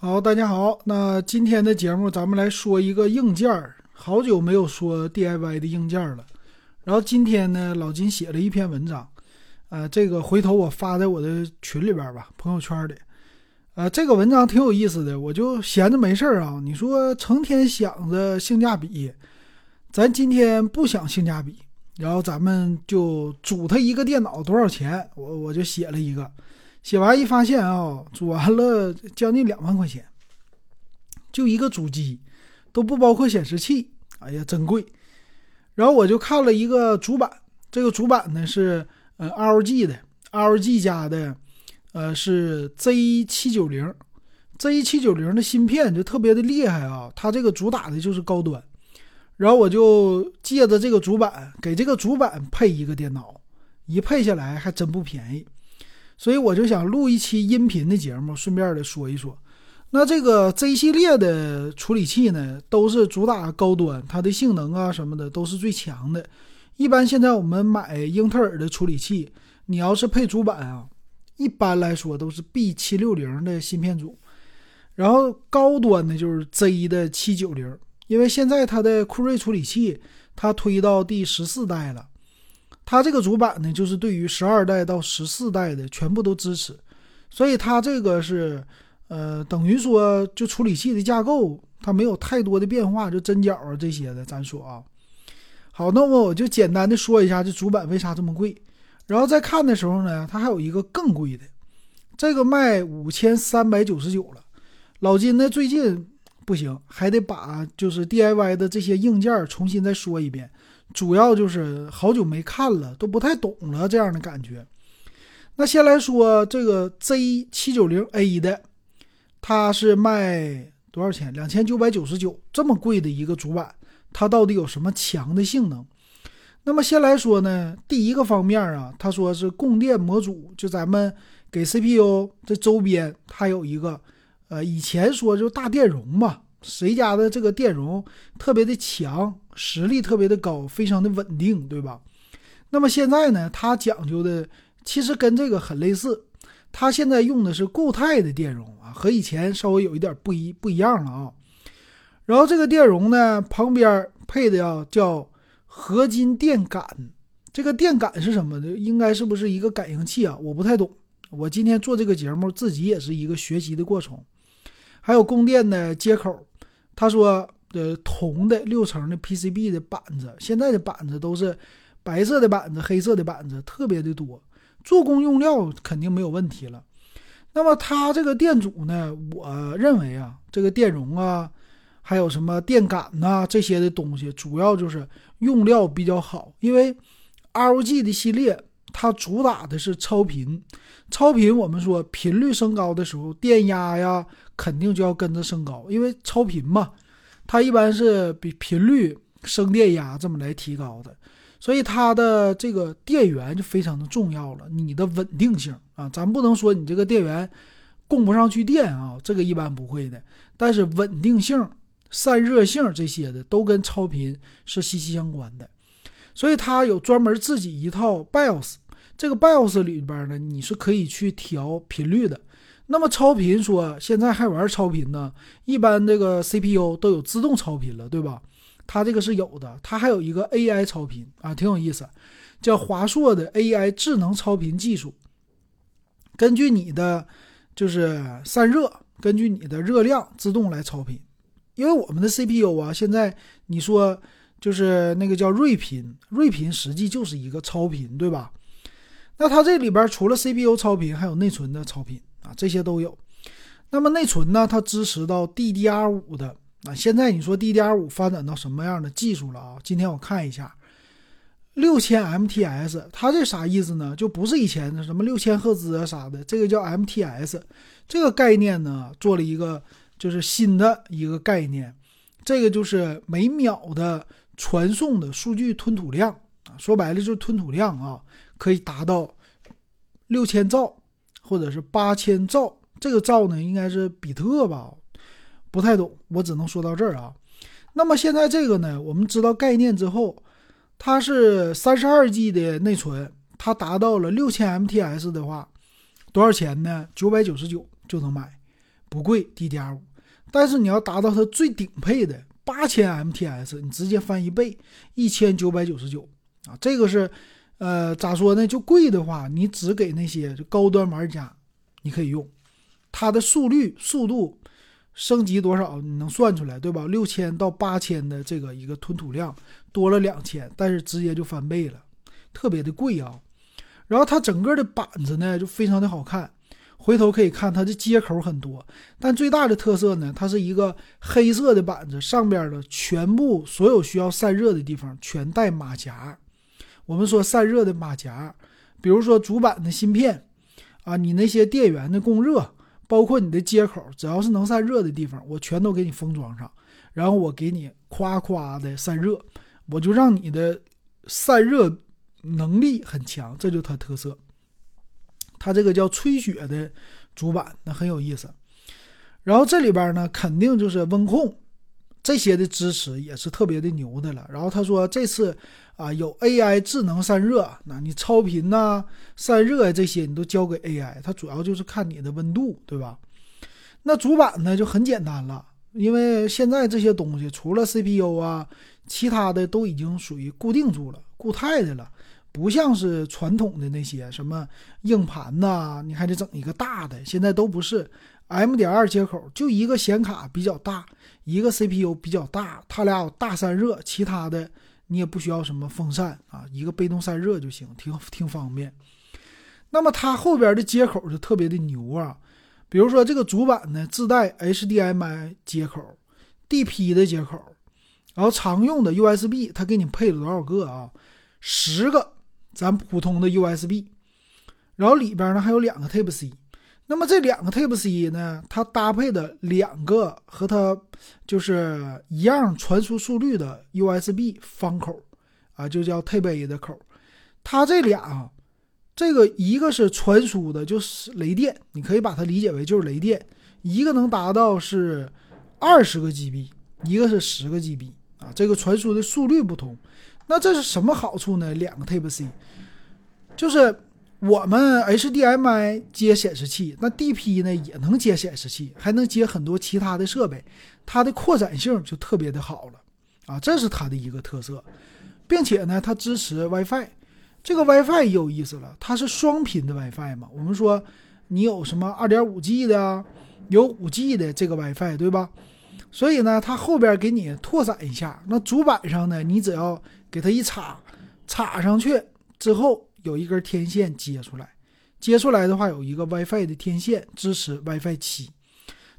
好，大家好，那今天的节目咱们来说一个硬件儿，好久没有说 DIY 的硬件了。然后今天呢，老金写了一篇文章，呃，这个回头我发在我的群里边吧，朋友圈里。呃，这个文章挺有意思的，我就闲着没事儿啊，你说成天想着性价比，咱今天不想性价比，然后咱们就组他一个电脑多少钱？我我就写了一个。写完一发现啊，组完了将近两万块钱，就一个主机，都不包括显示器。哎呀，真贵。然后我就看了一个主板，这个主板呢是呃 LG 的，LG 家的，呃是 Z 七九零，Z 七九零的芯片就特别的厉害啊，它这个主打的就是高端。然后我就借着这个主板，给这个主板配一个电脑，一配下来还真不便宜。所以我就想录一期音频的节目，顺便的说一说。那这个 Z 系列的处理器呢，都是主打高端，它的性能啊什么的都是最强的。一般现在我们买英特尔的处理器，你要是配主板啊，一般来说都是 B 七六零的芯片组，然后高端的就是 Z 的七九零，因为现在它的酷睿处理器它推到第十四代了。它这个主板呢，就是对于十二代到十四代的全部都支持，所以它这个是，呃，等于说就处理器的架构它没有太多的变化，就针脚啊这些的，咱说啊。好，那么我就简单的说一下这主板为啥这么贵，然后再看的时候呢，它还有一个更贵的，这个卖五千三百九十九了。老金呢最近不行，还得把就是 DIY 的这些硬件重新再说一遍。主要就是好久没看了，都不太懂了这样的感觉。那先来说这个 Z 七九零 A 的，它是卖多少钱？两千九百九十九，这么贵的一个主板，它到底有什么强的性能？那么先来说呢，第一个方面啊，他说是供电模组，就咱们给 CPU 这周边，它有一个，呃，以前说就大电容嘛。谁家的这个电容特别的强，实力特别的高，非常的稳定，对吧？那么现在呢，它讲究的其实跟这个很类似，它现在用的是固态的电容啊，和以前稍微有一点不一不一样了啊。然后这个电容呢，旁边配的呀叫合金电感，这个电感是什么的？应该是不是一个感应器啊？我不太懂，我今天做这个节目自己也是一个学习的过程。还有供电的接口。他说：“呃，铜的六层的 PCB 的板子，现在的板子都是白色的板子、黑色的板子，特别的多，做工用料肯定没有问题了。那么它这个电阻呢？我认为啊，这个电容啊，还有什么电感呐这些的东西，主要就是用料比较好。因为 LG 的系列它主打的是超频，超频我们说频率升高的时候，电压呀。”肯定就要跟着升高，因为超频嘛，它一般是比频率升电压这么来提高的，所以它的这个电源就非常的重要了。你的稳定性啊，咱不能说你这个电源供不上去电啊，这个一般不会的。但是稳定性、散热性这些的都跟超频是息息相关的，所以它有专门自己一套 BIOS，这个 BIOS 里边呢，你是可以去调频率的。那么超频说现在还玩超频呢？一般这个 CPU 都有自动超频了，对吧？它这个是有的，它还有一个 AI 超频啊，挺有意思，叫华硕的 AI 智能超频技术。根据你的就是散热，根据你的热量自动来超频。因为我们的 CPU 啊，现在你说就是那个叫睿频，睿频实际就是一个超频，对吧？那它这里边除了 CPU 超频，还有内存的超频。啊，这些都有。那么内存呢？它支持到 DDR5 的啊。现在你说 DDR5 发展到什么样的技术了啊？今天我看一下，六千 MTS，它这啥意思呢？就不是以前的什么六千赫兹啊啥的，这个叫 MTS。这个概念呢，做了一个就是新的一个概念，这个就是每秒的传送的数据吞吐量啊，说白了就是吞吐量啊，可以达到六千兆。或者是八千兆，这个兆呢应该是比特吧，不太懂，我只能说到这儿啊。那么现在这个呢，我们知道概念之后，它是三十二 G 的内存，它达到了六千 MTS 的话，多少钱呢？九百九十九就能买。不贵，DDR5。但是你要达到它最顶配的八千 MTS，你直接翻一倍，一千九百九十九啊！这个是，呃，咋说呢？就贵的话，你只给那些高端玩家，你可以用它的速率、速度升级多少，你能算出来，对吧？六千到八千的这个一个吞吐量多了两千，但是直接就翻倍了，特别的贵啊！然后它整个的板子呢，就非常的好看。回头可以看它的接口很多，但最大的特色呢，它是一个黑色的板子，上边的全部所有需要散热的地方全带马甲。我们说散热的马甲，比如说主板的芯片啊，你那些电源的供热，包括你的接口，只要是能散热的地方，我全都给你封装上，然后我给你夸夸的散热，我就让你的散热能力很强，这就它特色。它这个叫吹雪的主板，那很有意思。然后这里边呢，肯定就是温控这些的支持也是特别的牛的了。然后他说这次啊有 AI 智能散热，那你超频呐、散热这些你都交给 AI，它主要就是看你的温度，对吧？那主板呢就很简单了，因为现在这些东西除了 CPU 啊，其他的都已经属于固定住了、固态的了。不像是传统的那些什么硬盘呐，你还得整一个大的，现在都不是。M 点二接口就一个显卡比较大，一个 CPU 比较大，它俩有大散热，其他的你也不需要什么风扇啊，一个被动散热就行，挺挺方便。那么它后边的接口就特别的牛啊，比如说这个主板呢自带 HDMI 接口、DP 的接口，然后常用的 USB 它给你配了多少个啊？十个。咱普通的 USB，然后里边呢还有两个 Type C，那么这两个 Type C 呢，它搭配的两个和它就是一样传输速率的 USB 方口啊，就叫 Type A 的口。它这俩啊，这个一个是传输的，就是雷电，你可以把它理解为就是雷电，一个能达到是二十个 GB，一个是十个 GB 啊，这个传输的速率不同。那这是什么好处呢？两个 Type C，就是我们 HDMI 接显示器，那 DP 呢也能接显示器，还能接很多其他的设备，它的扩展性就特别的好了啊，这是它的一个特色，并且呢，它支持 WiFi，这个 WiFi 也有意思了，它是双频的 WiFi 嘛，我们说你有什么 2.5G 的，有 5G 的这个 WiFi 对吧？所以呢，它后边给你拓展一下，那主板上呢，你只要给它一插，插上去之后有一根天线接出来，接出来的话有一个 WiFi 的天线，支持 WiFi 七。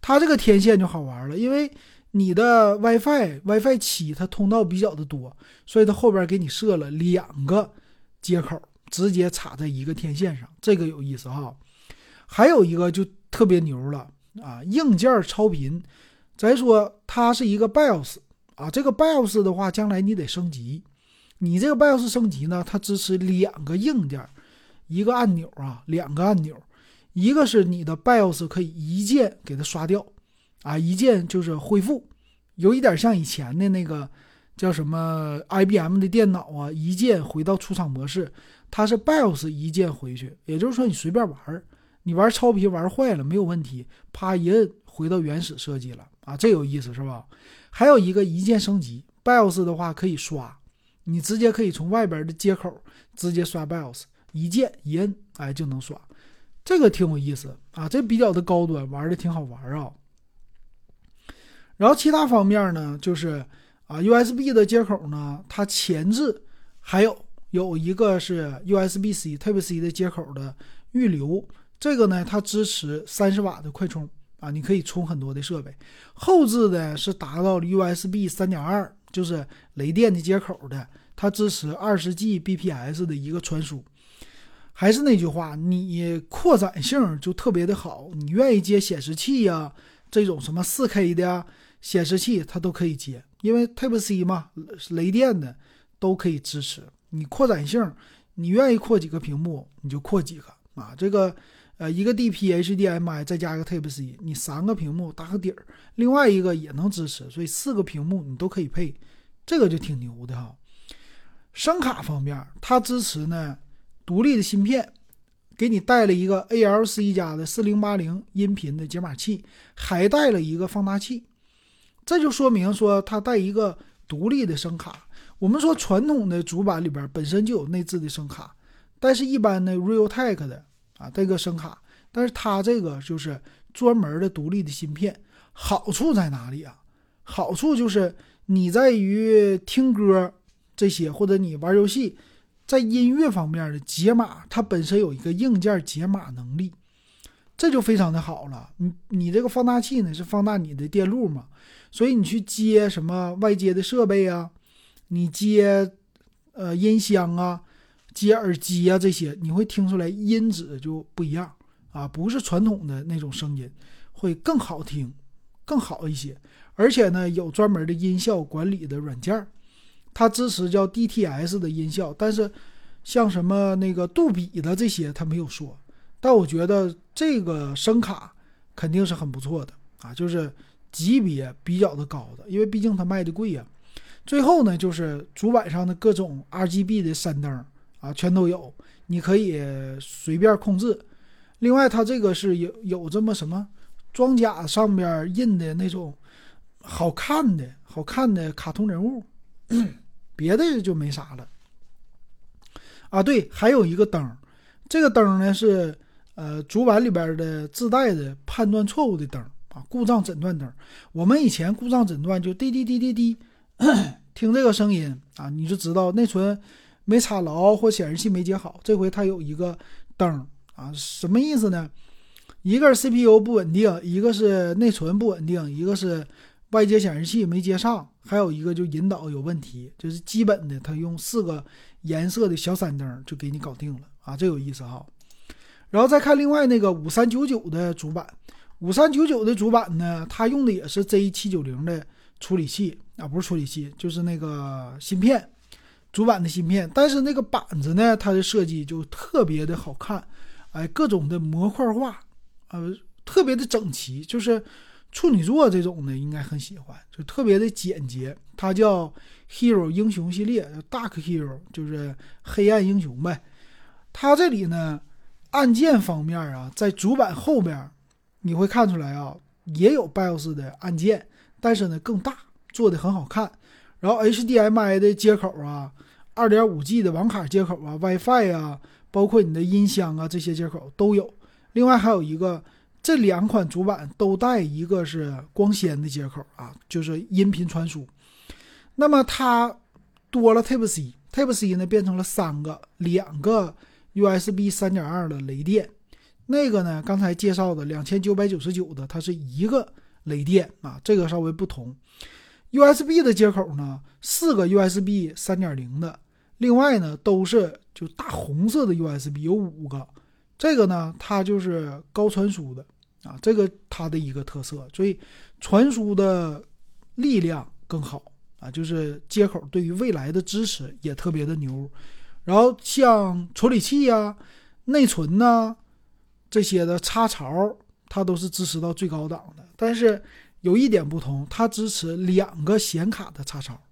它这个天线就好玩了，因为你的 WiFi WiFi 七它通道比较的多，所以它后边给你设了两个接口，直接插在一个天线上，这个有意思哈。还有一个就特别牛了啊，硬件超频。再说它是一个 BIOS 啊，这个 BIOS 的话，将来你得升级。你这个 BIOS 升级呢，它支持两个硬件，一个按钮啊，两个按钮，一个是你的 BIOS 可以一键给它刷掉，啊，一键就是恢复，有一点像以前的那个叫什么 IBM 的电脑啊，一键回到出厂模式，它是 BIOS 一键回去，也就是说你随便玩，你玩超皮玩坏了没有问题，啪一摁回到原始设计了啊，这有意思是吧？还有一个一键升级 BIOS 的话可以刷。你直接可以从外边的接口直接刷 BIOS，一键一摁，哎就能刷，这个挺有意思啊，这比较的高端，玩的挺好玩啊。然后其他方面呢，就是啊 USB 的接口呢，它前置还有有一个是 USB C Type C 的接口的预留，这个呢它支持三十瓦的快充啊，你可以充很多的设备。后置的是达到了 USB 三点二。就是雷电的接口的，它支持二十 Gbps 的一个传输。还是那句话，你扩展性就特别的好，你愿意接显示器呀，这种什么 4K 的显示器它都可以接，因为 Type C 嘛，雷电的都可以支持。你扩展性，你愿意扩几个屏幕你就扩几个啊。这个呃一个 DP HDMI 再加一个 Type C，你三个屏幕搭个底儿，另外一个也能支持，所以四个屏幕你都可以配。这个就挺牛的哈，声卡方面，它支持呢独立的芯片，给你带了一个 ALC 家的四零八零音频的解码器，还带了一个放大器，这就说明说它带一个独立的声卡。我们说传统的主板里边本身就有内置的声卡，但是一般的 Realtek 的啊带个声卡，但是它这个就是专门的独立的芯片。好处在哪里啊？好处就是你在于听歌这些，或者你玩游戏。在音乐方面的解码，它本身有一个硬件解码能力，这就非常的好了。你你这个放大器呢是放大你的电路嘛，所以你去接什么外接的设备啊，你接呃音箱啊，接耳机啊这些，你会听出来音质就不一样啊，不是传统的那种声音，会更好听，更好一些。而且呢，有专门的音效管理的软件。它支持叫 DTS 的音效，但是像什么那个杜比的这些，它没有说。但我觉得这个声卡肯定是很不错的啊，就是级别比较的高的，因为毕竟它卖的贵呀。最后呢，就是主板上的各种 RGB 的闪灯啊，全都有，你可以随便控制。另外，它这个是有有这么什么装甲上边印的那种好看的好看的卡通人物。别的就没啥了，啊，对，还有一个灯，这个灯呢是呃主板里边的自带的判断错误的灯啊，故障诊断灯。我们以前故障诊断就滴滴滴滴滴，听这个声音啊，你就知道内存没插牢或显示器没接好。这回它有一个灯啊，什么意思呢？一个是 CPU 不稳定，一个是内存不稳定，一个是。外接显示器没接上，还有一个就引导有问题，就是基本的，它用四个颜色的小闪灯就给你搞定了啊，这有意思哈。然后再看另外那个五三九九的主板，五三九九的主板呢，它用的也是 Z 七九零的处理器啊，不是处理器，就是那个芯片，主板的芯片。但是那个板子呢，它的设计就特别的好看，哎，各种的模块化，呃，特别的整齐，就是。处女座这种的应该很喜欢，就特别的简洁。它叫 Hero 英雄系列，Dark Hero 就是黑暗英雄呗。它这里呢，按键方面啊，在主板后边，你会看出来啊，也有 BIOS 的按键，但是呢更大，做的很好看。然后 HDMI 的接口啊，2.5G 的网卡接口啊，WiFi 啊，包括你的音箱啊这些接口都有。另外还有一个。这两款主板都带一个是光纤的接口啊，就是音频传输。那么它多了 Type C，Type C 呢变成了三个，两个 USB 三点二的雷电。那个呢，刚才介绍的两千九百九十九的，它是一个雷电啊，这个稍微不同。USB 的接口呢，四个 USB 三点零的，另外呢都是就大红色的 USB 有五个，这个呢它就是高传输的。啊，这个它的一个特色，所以传输的力量更好啊，就是接口对于未来的支持也特别的牛。然后像处理器呀、内存呐这些的插槽，它都是支持到最高档的。但是有一点不同，它支持两个显卡的插槽。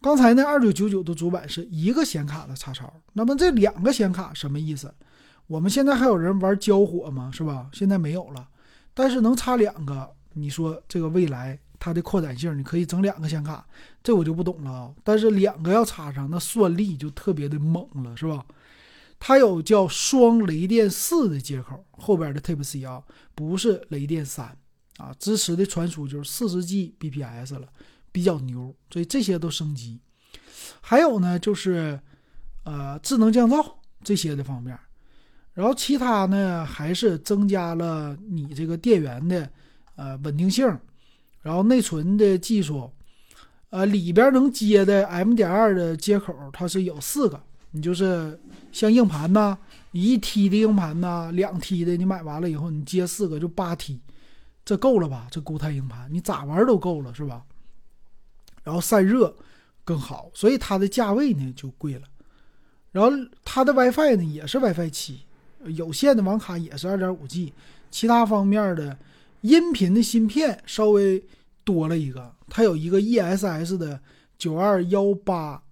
刚才那二九九九的主板是一个显卡的插槽，那么这两个显卡什么意思？我们现在还有人玩交火吗？是吧？现在没有了，但是能插两个，你说这个未来它的扩展性，你可以整两个显卡，这我就不懂了啊。但是两个要插上，那算力就特别的猛了，是吧？它有叫双雷电四的接口，后边的 Type C 啊，不是雷电三啊，支持的传输就是四十 G bps 了，比较牛，所以这些都升级。还有呢，就是呃智能降噪这些的方面。然后其他呢，还是增加了你这个电源的呃稳定性，然后内存的技术，呃里边能接的 M 点二的接口它是有四个，你就是像硬盘呐，一 T 的硬盘呐，两 T 的你买完了以后你接四个就八 T，这够了吧？这固态硬盘你咋玩都够了是吧？然后散热更好，所以它的价位呢就贵了。然后它的 WiFi 呢也是 WiFi 七。有线的网卡也是二点五 G，其他方面的音频的芯片稍微多了一个，它有一个 ESS 的九二幺八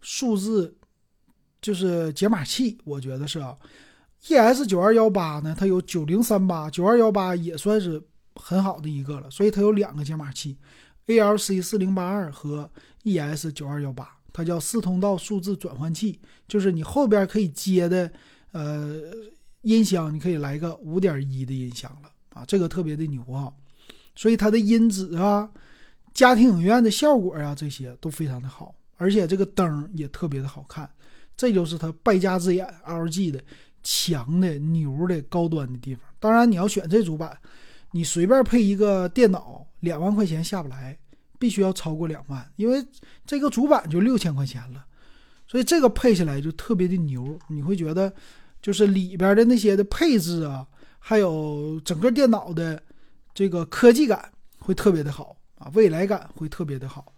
数字，就是解码器，我觉得是啊，ES 九二幺八呢，它有九零三八、九二幺八也算是很好的一个了，所以它有两个解码器，ALC 四零八二和 ES 九二幺八，它叫四通道数字转换器，就是你后边可以接的呃音箱，你可以来个五点一的音箱了啊，这个特别的牛啊，所以它的音质啊、家庭影院的效果啊这些都非常的好，而且这个灯也特别的好看，这就是它败家之眼 LG 的。强的牛的高端的地方，当然你要选这主板，你随便配一个电脑，两万块钱下不来，必须要超过两万，因为这个主板就六千块钱了，所以这个配起来就特别的牛，你会觉得就是里边的那些的配置啊，还有整个电脑的这个科技感会特别的好啊，未来感会特别的好，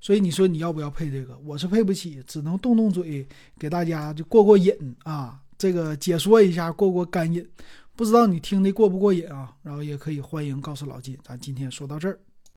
所以你说你要不要配这个？我是配不起，只能动动嘴给大家就过过瘾啊。这个解说一下过过干瘾，不知道你听的过不过瘾啊？然后也可以欢迎告诉老金，咱今天说到这儿。